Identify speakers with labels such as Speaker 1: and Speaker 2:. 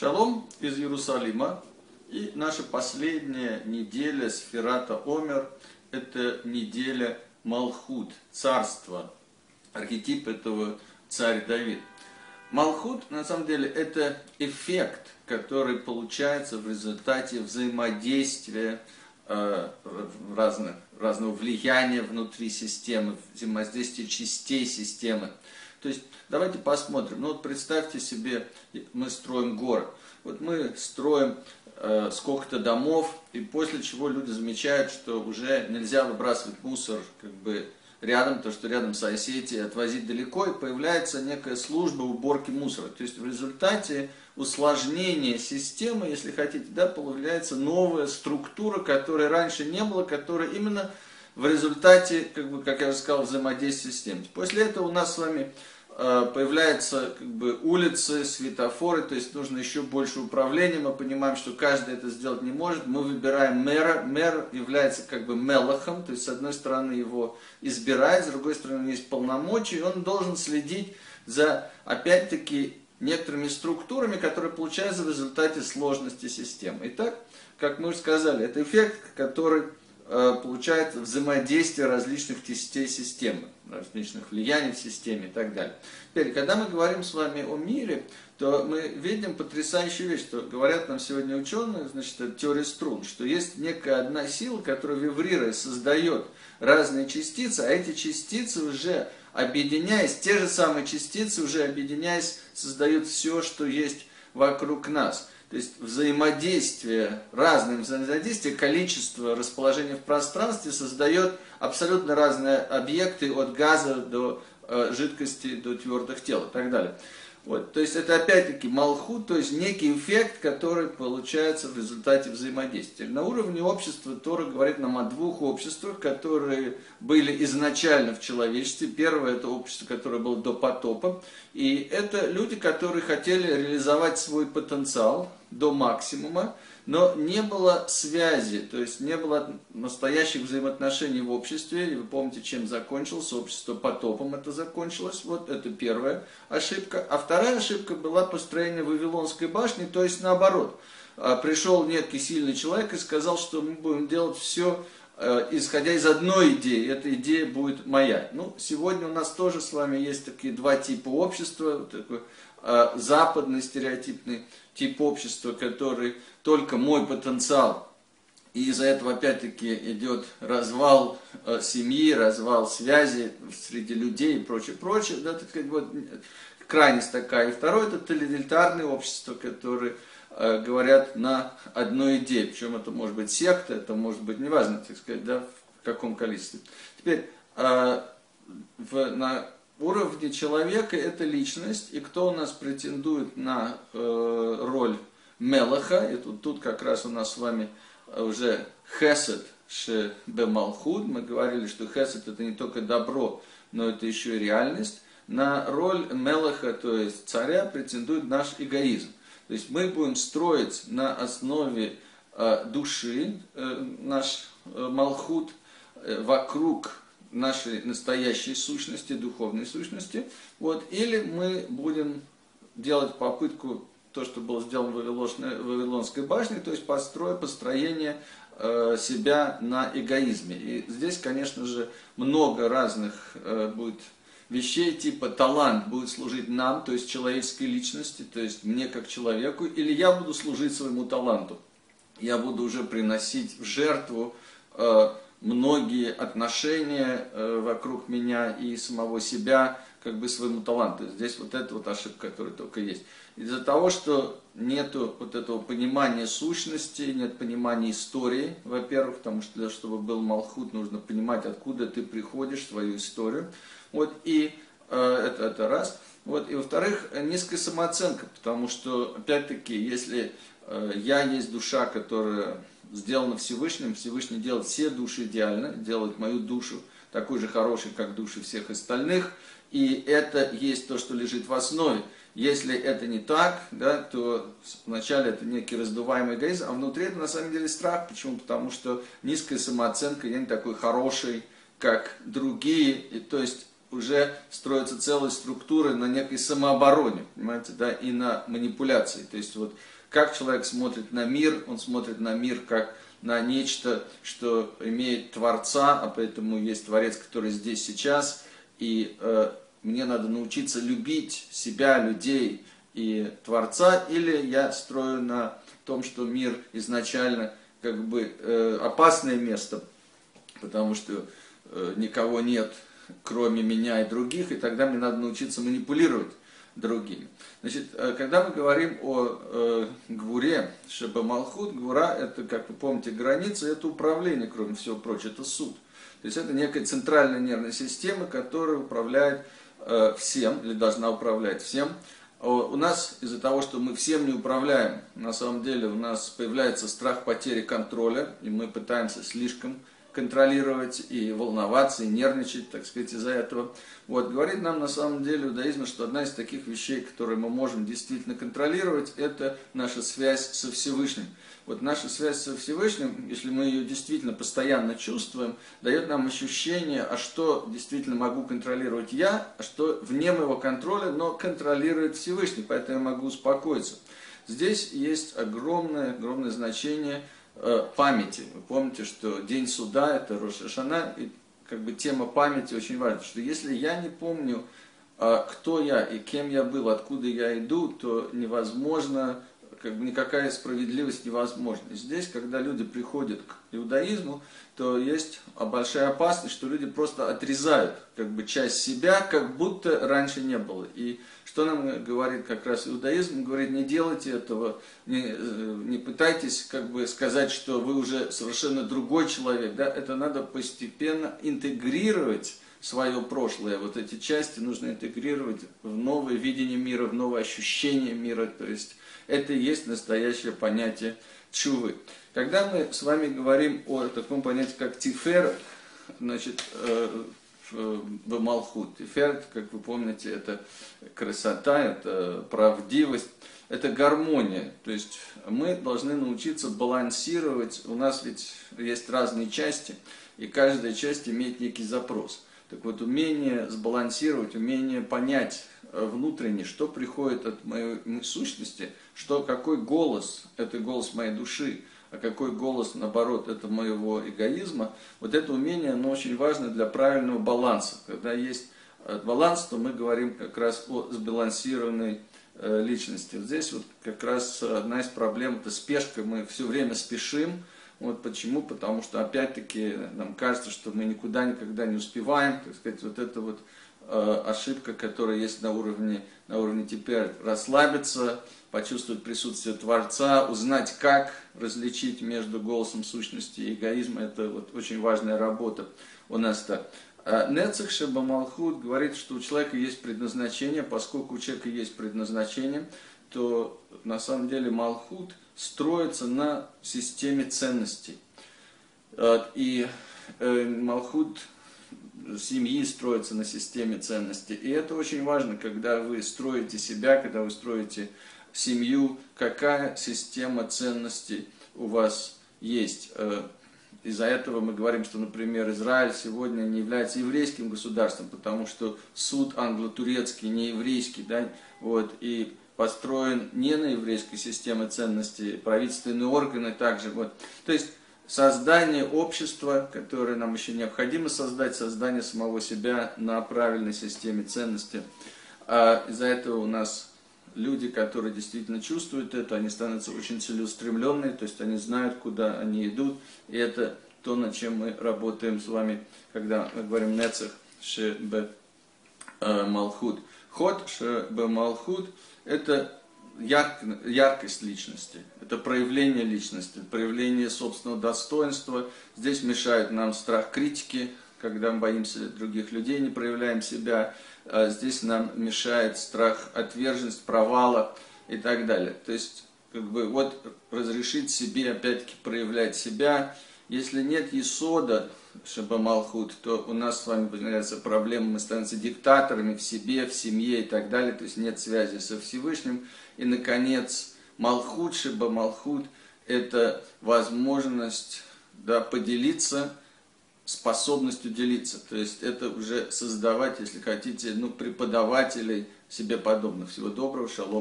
Speaker 1: Шалом из Иерусалима. И наша последняя неделя Сферата Омер – это неделя Малхут, царство, архетип этого царь Давид. Малхут, на самом деле, это эффект, который получается в результате взаимодействия э, разных, разного влияния внутри системы, взаимодействия частей системы. То есть давайте посмотрим. Ну вот представьте себе, мы строим город. Вот мы строим э, сколько-то домов, и после чего люди замечают, что уже нельзя выбрасывать мусор как бы рядом, то, что рядом соседи, отвозить далеко, и появляется некая служба уборки мусора. То есть в результате усложнения системы, если хотите, да, появляется новая структура, которой раньше не было, которая именно в результате, как, бы, как я уже сказал, взаимодействия с тем. После этого у нас с вами э, появляются как бы, улицы, светофоры, то есть нужно еще больше управления, мы понимаем, что каждый это сделать не может, мы выбираем мэра, мэр является как бы мелахом, то есть с одной стороны его избирает, с другой стороны есть полномочия, и он должен следить за, опять-таки, некоторыми структурами, которые получаются в результате сложности системы. Итак, как мы уже сказали, это эффект, который получает взаимодействие различных частей системы, различных влияний в системе и так далее. Теперь, когда мы говорим с вами о мире, то мы видим потрясающую вещь, что говорят нам сегодня ученые, значит, это теория струн, что есть некая одна сила, которая вибрируя создает разные частицы, а эти частицы уже объединяясь, те же самые частицы уже объединяясь, создают все, что есть вокруг нас. То есть взаимодействие, разное взаимодействие, количество расположения в пространстве создает абсолютно разные объекты от газа до э, жидкости, до твердых тел и так далее. Вот, то есть это опять-таки малхут, то есть некий эффект, который получается в результате взаимодействия. На уровне общества Тора говорит нам о двух обществах, которые были изначально в человечестве. Первое это общество, которое было до потопа. И это люди, которые хотели реализовать свой потенциал до максимума но не было связи, то есть не было настоящих взаимоотношений в обществе. И вы помните, чем закончилось общество потопом это закончилось. Вот это первая ошибка. А вторая ошибка была построение Вавилонской башни, то есть наоборот. А, пришел некий сильный человек и сказал, что мы будем делать все э, исходя из одной идеи, эта идея будет моя. Ну, сегодня у нас тоже с вами есть такие два типа общества, вот такой э, западный стереотипный тип общества, который только мой потенциал. И из-за этого опять-таки идет развал э, семьи, развал связи среди людей и прочее, прочее. Да, так сказать, вот, крайность такая. И второе это тоталитарное общество, которое э, говорят на одной идее. Причем это может быть секта, это может быть неважно, так сказать, да, в каком количестве. Теперь э, в, на уровне человека это личность, и кто у нас претендует на э, роль Мелаха, и тут, тут как раз у нас с вами уже Хесед Бемалхуд, мы говорили, что Хесед это не только добро, но это еще и реальность. На роль Мелаха, то есть царя, претендует наш эгоизм. То есть мы будем строить на основе э, души э, наш э, Малхут э, вокруг нашей настоящей сущности, духовной сущности. Вот, или мы будем делать попытку то, что было сделано в Вавилонской башне, то есть построй, построение э, себя на эгоизме. И здесь, конечно же, много разных э, будет вещей, типа талант будет служить нам, то есть человеческой личности, то есть мне как человеку, или я буду служить своему таланту. Я буду уже приносить в жертву э, многие отношения э, вокруг меня и самого себя, как бы своему таланту. Здесь вот эта вот ошибка, которая только есть. Из-за того, что нет вот этого понимания сущности, нет понимания истории, во-первых, потому что для чтобы был Малхут, нужно понимать, откуда ты приходишь, свою историю. Вот, и э, это, это раз. Вот, и во-вторых, низкая самооценка, потому что, опять-таки, если э, я есть душа, которая сделана Всевышним, Всевышний делает все души идеально, делает мою душу такой же хорошей, как души всех остальных, и это есть то, что лежит в основе. Если это не так, да, то вначале это некий раздуваемый эгоизм, а внутри это на самом деле страх. Почему? Потому что низкая самооценка, я не такой хороший, как другие. И, то есть уже строятся целые структуры на некой самообороне, понимаете, да, и на манипуляции. То есть вот как человек смотрит на мир, он смотрит на мир как на нечто, что имеет Творца, а поэтому есть Творец, который здесь сейчас, и э, мне надо научиться любить себя, людей и Творца, или я строю на том, что мир изначально как бы э, опасное место, потому что э, никого нет, кроме меня и других, и тогда мне надо научиться манипулировать другими. Значит, э, когда мы говорим о э, Гвуре, Шеба Малхут, Гвура это, как вы помните, граница, это управление, кроме всего прочего, это суд. То есть это некая центральная нервная система, которая управляет э, всем, или должна управлять всем. У нас из-за того, что мы всем не управляем, на самом деле у нас появляется страх потери контроля, и мы пытаемся слишком контролировать и волноваться, и нервничать, так сказать, из-за этого. Вот, говорит нам на самом деле иудаизм, что одна из таких вещей, которые мы можем действительно контролировать, это наша связь со Всевышним. Вот наша связь со Всевышним, если мы ее действительно постоянно чувствуем, дает нам ощущение, а что действительно могу контролировать я, а что вне моего контроля, но контролирует Всевышний, поэтому я могу успокоиться. Здесь есть огромное, огромное значение – памяти. Вы помните, что день суда это Рошашана, и как бы тема памяти очень важна, что если я не помню, э, кто я и кем я был, откуда я иду, то невозможно, как бы никакая справедливость невозможна. Здесь, когда люди приходят к иудаизму, то есть большая опасность, что люди просто отрезают как бы часть себя, как будто раньше не было. И что нам говорит как раз иудаизм? Говорит, не делайте этого, не, э, не пытайтесь как бы сказать, что вы уже совершенно другой человек. Да? Это надо постепенно интегрировать свое прошлое. Вот эти части нужно интегрировать в новое видение мира, в новое ощущение мира. То есть это и есть настоящее понятие чувы. Когда мы с вами говорим о таком понятии, как тифер, значит, э, в Малхут. Тифер, как вы помните, это красота, это правдивость, это гармония. То есть мы должны научиться балансировать. У нас ведь есть разные части, и каждая часть имеет некий запрос. Так вот, умение сбалансировать, умение понять внутренне, что приходит от моей сущности, что, какой голос, это голос моей души, а какой голос, наоборот, это моего эгоизма, вот это умение, оно очень важно для правильного баланса. Когда есть э, баланс, то мы говорим как раз о сбалансированной э, личности. Здесь вот как раз одна из проблем, это спешка, мы все время спешим, вот почему? Потому что опять-таки нам кажется, что мы никуда никогда не успеваем, так сказать, вот это вот Э, ошибка, которая есть на уровне, на уровне теперь расслабиться, почувствовать присутствие Творца, узнать, как различить между голосом сущности и эгоизма. Это вот очень важная работа у нас так. Нецех Шеба Малхут говорит, что у человека есть предназначение, поскольку у человека есть предназначение, то на самом деле Малхут строится на системе ценностей. Э, и э, Малхут семьи строится на системе ценностей. И это очень важно, когда вы строите себя, когда вы строите семью, какая система ценностей у вас есть. Э, из-за этого мы говорим, что, например, Израиль сегодня не является еврейским государством, потому что суд англо-турецкий, не еврейский, да, вот, и построен не на еврейской системе ценностей, правительственные органы также. Вот. То есть создание общества, которое нам еще необходимо создать, создание самого себя на правильной системе ценностей. А из-за этого у нас люди, которые действительно чувствуют это, они становятся очень целеустремленные, то есть они знают, куда они идут, и это то, над чем мы работаем с вами, когда мы говорим «нецех шебе э, малхут». Ход шебе малхут – это ярк, яркость личности, это проявление личности, проявление собственного достоинства. Здесь мешает нам страх критики, когда мы боимся других людей, не проявляем себя. А здесь нам мешает страх отверженность, провала и так далее. То есть, как бы, вот разрешить себе, опять-таки, проявлять себя. Если нет есода, Шабамалхут, то у нас с вами появляется проблема, мы становимся диктаторами в себе, в семье и так далее, то есть нет связи со Всевышним. И, наконец, Малхут, Шабамалхут – это возможность да, поделиться способностью делиться. То есть это уже создавать, если хотите, ну, преподавателей себе подобных. Всего доброго, шалом.